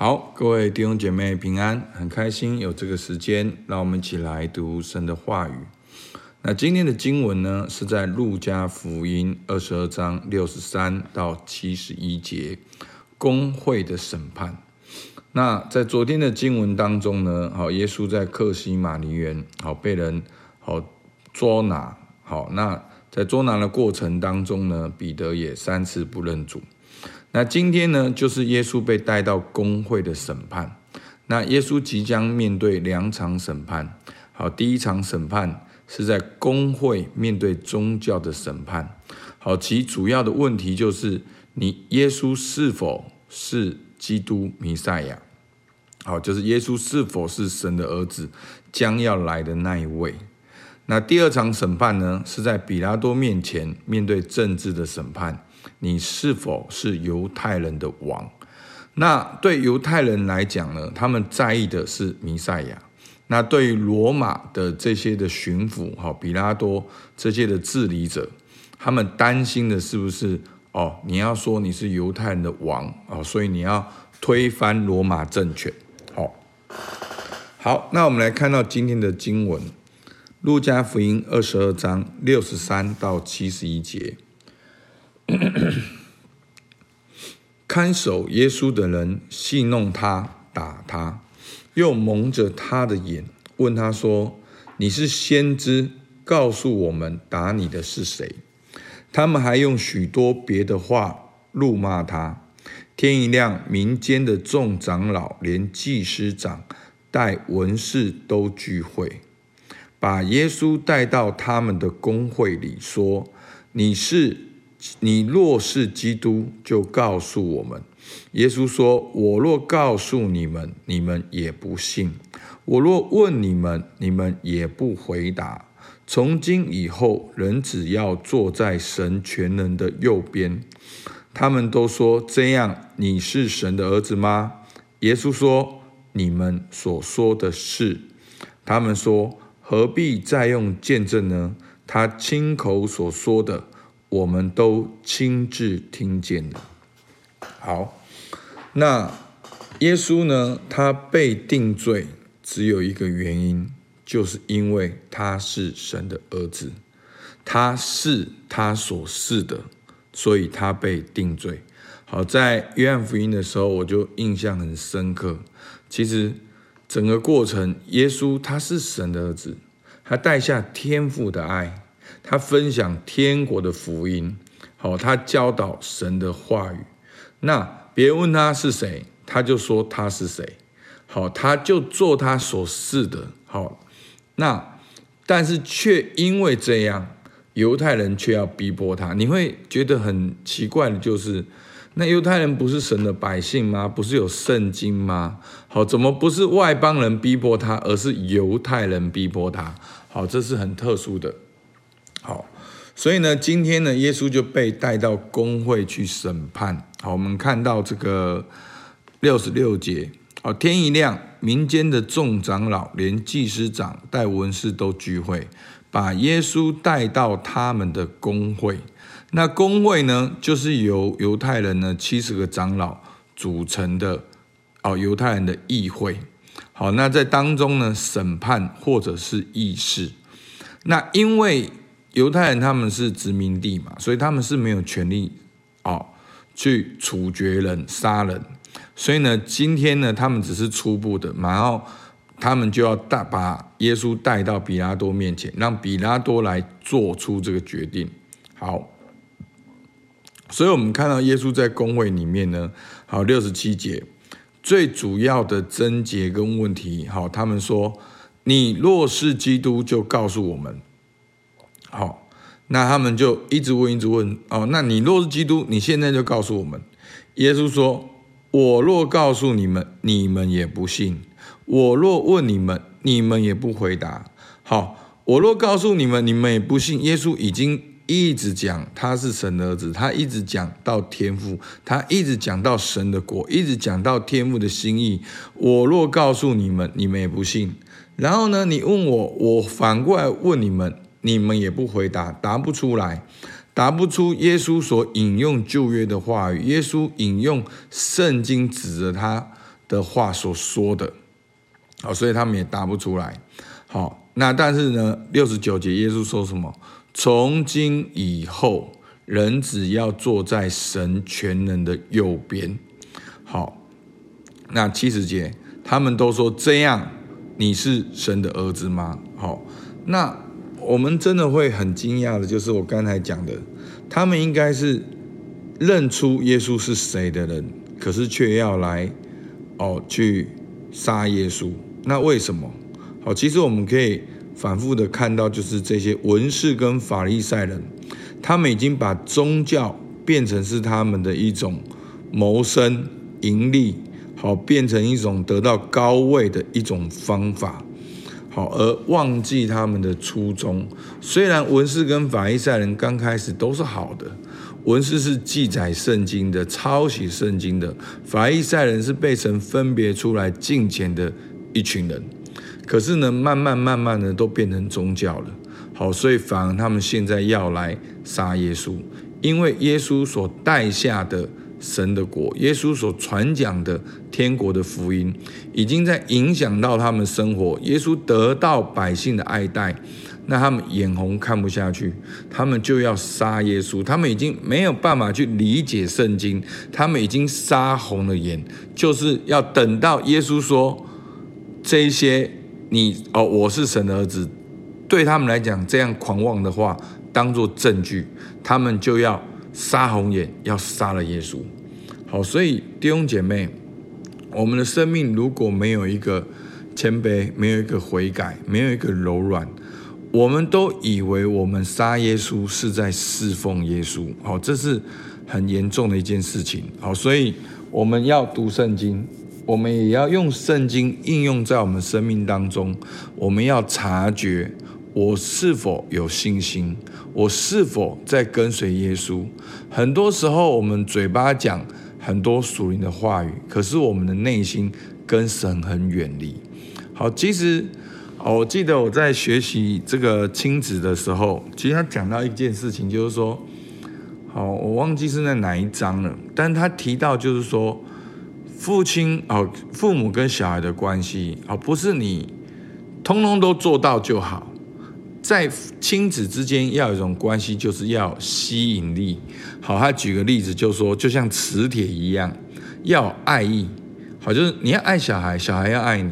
好，各位弟兄姐妹平安，很开心有这个时间，让我们一起来读神的话语。那今天的经文呢，是在路加福音二十二章六十三到七十一节，公会的审判。那在昨天的经文当中呢，好，耶稣在克西马尼园，好被人好捉拿，好，那在捉拿的过程当中呢，彼得也三次不认主。那今天呢，就是耶稣被带到公会的审判。那耶稣即将面对两场审判。好，第一场审判是在公会面对宗教的审判。好，其主要的问题就是你耶稣是否是基督弥赛亚？好，就是耶稣是否是神的儿子，将要来的那一位。那第二场审判呢，是在彼拉多面前面对政治的审判。你是否是犹太人的王？那对犹太人来讲呢，他们在意的是弥赛亚。那对于罗马的这些的巡抚，哈，比拉多这些的治理者，他们担心的是不是哦？你要说你是犹太人的王哦，所以你要推翻罗马政权。好，好，那我们来看到今天的经文，路加福音二十二章六十三到七十一节。看守耶稣的人戏弄他，打他，又蒙着他的眼，问他说：“你是先知，告诉我们，打你的是谁？”他们还用许多别的话辱骂他。天一亮，民间的众长老连祭司长带文士都聚会，把耶稣带到他们的公会里，说：“你是。”你若是基督，就告诉我们。耶稣说：“我若告诉你们，你们也不信；我若问你们，你们也不回答。从今以后，人只要坐在神全能的右边。”他们都说：“这样，你是神的儿子吗？”耶稣说：“你们所说的是。”他们说：“何必再用见证呢？他亲口所说的。”我们都亲自听见了。好，那耶稣呢？他被定罪只有一个原因，就是因为他是神的儿子，他是他所是的，所以他被定罪。好，在约翰福音的时候，我就印象很深刻。其实整个过程，耶稣他是神的儿子，他带下天父的爱。他分享天国的福音，好，他教导神的话语。那别人问他是谁，他就说他是谁。好，他就做他所是的。好，那但是却因为这样，犹太人却要逼迫他。你会觉得很奇怪的就是，那犹太人不是神的百姓吗？不是有圣经吗？好，怎么不是外邦人逼迫他，而是犹太人逼迫他？好，这是很特殊的。好，所以呢，今天呢，耶稣就被带到公会去审判。好，我们看到这个六十六节。好，天一亮，民间的众长老，连祭司长带文士都聚会，把耶稣带到他们的公会。那公会呢，就是由犹太人呢七十个长老组成的哦，犹太人的议会。好，那在当中呢，审判或者是议事。那因为犹太人他们是殖民地嘛，所以他们是没有权利哦去处决人、杀人。所以呢，今天呢，他们只是初步的，然后他们就要带把耶稣带到比拉多面前，让比拉多来做出这个决定。好，所以我们看到耶稣在公会里面呢，好，六十七节最主要的症结跟问题，好，他们说：你若是基督，就告诉我们。好，那他们就一直问，一直问。哦，那你若是基督，你现在就告诉我们。耶稣说：“我若告诉你们，你们也不信；我若问你们，你们也不回答。”好，我若告诉你们，你们也不信。耶稣已经一直讲他是神的儿子，他一直讲到天父，他一直讲到神的国，一直讲到天父的心意。我若告诉你们，你们也不信。然后呢，你问我，我反过来问你们。你们也不回答，答不出来，答不出耶稣所引用旧约的话语。耶稣引用圣经指着他的话所说的。好，所以他们也答不出来。好，那但是呢，六十九节耶稣说什么？从今以后，人只要坐在神全能的右边。好，那七十节，他们都说这样，你是神的儿子吗？好，那我们真的会很惊讶的，就是我刚才讲的，他们应该是认出耶稣是谁的人，可是却要来哦去杀耶稣。那为什么？好，其实我们可以反复的看到，就是这些文士跟法利赛人，他们已经把宗教变成是他们的一种谋生、盈利，好，变成一种得到高位的一种方法，而忘记他们的初衷。虽然文士跟法利赛人刚开始都是好的，文士是记载圣经的、抄写圣经的，法利赛人是被神分别出来敬虔的。一群人，可是呢，慢慢慢慢的都变成宗教了。好，所以反而他们现在要来杀耶稣，因为耶稣所带下的神的国，耶稣所传讲的天国的福音，已经在影响到他们生活。耶稣得到百姓的爱戴，那他们眼红看不下去，他们就要杀耶稣。他们已经没有办法去理解圣经，他们已经杀红了眼，就是要等到耶稣说。这些你哦，我是神的儿子，对他们来讲，这样狂妄的话当做证据，他们就要杀红眼，要杀了耶稣。好，所以弟兄姐妹，我们的生命如果没有一个谦卑，没有一个悔改，没有一个柔软，我们都以为我们杀耶稣是在侍奉耶稣。好，这是很严重的一件事情。好，所以我们要读圣经。我们也要用圣经应用在我们生命当中。我们要察觉我是否有信心，我是否在跟随耶稣。很多时候，我们嘴巴讲很多属灵的话语，可是我们的内心跟神很远离。好，其实哦我记得我在学习这个亲子的时候，其实他讲到一件事情，就是说，好，我忘记是在哪一章了，但他提到就是说。父亲哦，父母跟小孩的关系哦，不是你通通都做到就好。在亲子之间要有一种关系，就是要吸引力。好，他举个例子，就说就像磁铁一样，要爱意。好，就是你要爱小孩，小孩要爱你。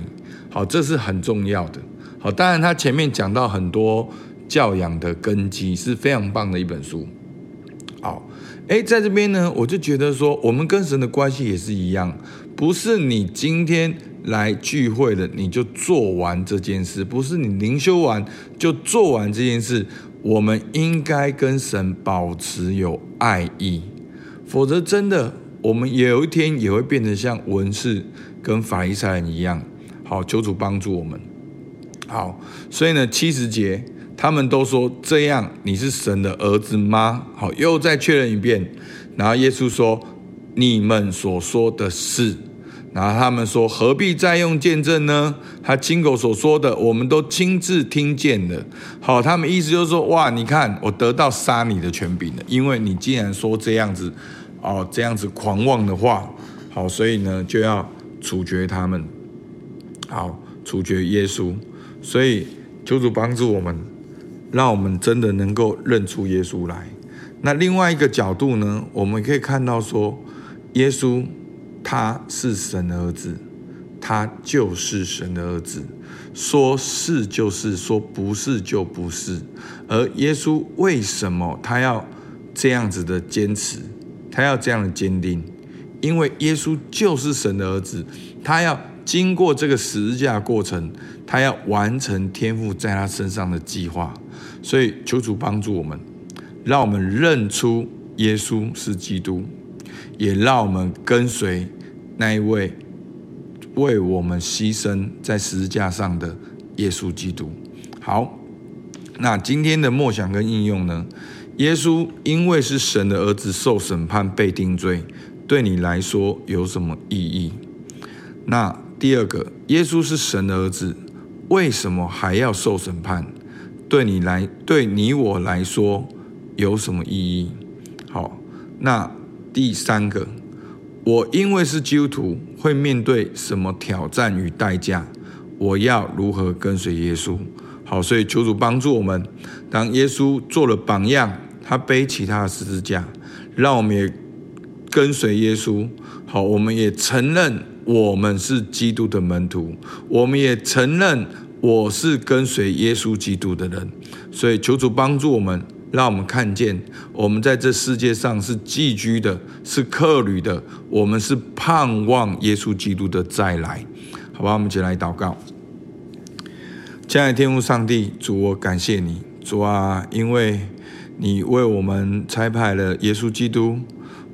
好，这是很重要的。好，当然他前面讲到很多教养的根基，是非常棒的一本书。好。诶，在这边呢，我就觉得说，我们跟神的关系也是一样，不是你今天来聚会了，你就做完这件事，不是你灵修完就做完这件事。我们应该跟神保持有爱意，否则真的，我们有一天也会变成像文士跟法利赛人一样。好，求主帮助我们。好，所以呢，七十节。他们都说，这样你是神的儿子吗？好，又再确认一遍。然后耶稣说：“你们所说的是。”然后他们说：“何必再用见证呢？他亲口所说的，我们都亲自听见了。”好，他们意思就是说：“哇，你看我得到杀你的权柄了，因为你既然说这样子，哦，这样子狂妄的话，好，所以呢就要处决他们，好，处决耶稣。所以求主帮助我们。”让我们真的能够认出耶稣来。那另外一个角度呢，我们可以看到说，耶稣他是神的儿子，他就是神的儿子，说是就是，说不是就不是。而耶稣为什么他要这样子的坚持，他要这样的坚定？因为耶稣就是神的儿子，他要经过这个十字架过程，他要完成天父在他身上的计划。所以，求主帮助我们，让我们认出耶稣是基督，也让我们跟随那一位为我们牺牲在十字架上的耶稣基督。好，那今天的默想跟应用呢？耶稣因为是神的儿子，受审判被定罪，对你来说有什么意义？那第二个，耶稣是神的儿子，为什么还要受审判？对你来，对你我来说，有什么意义？好，那第三个，我因为是基督徒，会面对什么挑战与代价？我要如何跟随耶稣？好，所以求主帮助我们。当耶稣做了榜样，他背起他的十字架，让我们也跟随耶稣。好，我们也承认我们是基督的门徒，我们也承认我是跟随耶稣基督的人。所以求主帮助我们，让我们看见我们在这世界上是寄居的，是客旅的，我们是盼望耶稣基督的再来。好吧，我们一起来祷告。亲爱的天父上帝，主，我感谢你，主啊，因为你为我们差派了耶稣基督，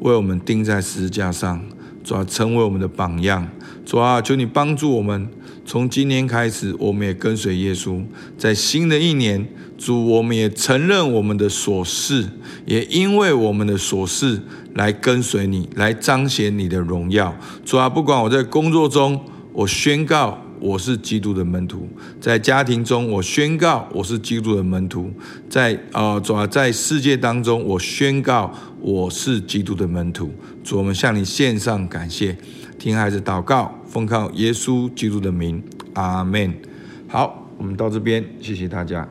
为我们钉在十字架上，主啊，成为我们的榜样。主啊，求你帮助我们，从今天开始，我们也跟随耶稣，在新的一年，主，我们也承认我们的琐事，也因为我们的琐事来跟随你，来彰显你的荣耀。主啊，不管我在工作中，我宣告。我是基督的门徒，在家庭中，我宣告我是基督的门徒；在呃，主啊，在世界当中，我宣告我是基督的门徒。主，我们向你献上感谢，听孩子祷告，奉靠耶稣基督的名，阿门。好，我们到这边，谢谢大家。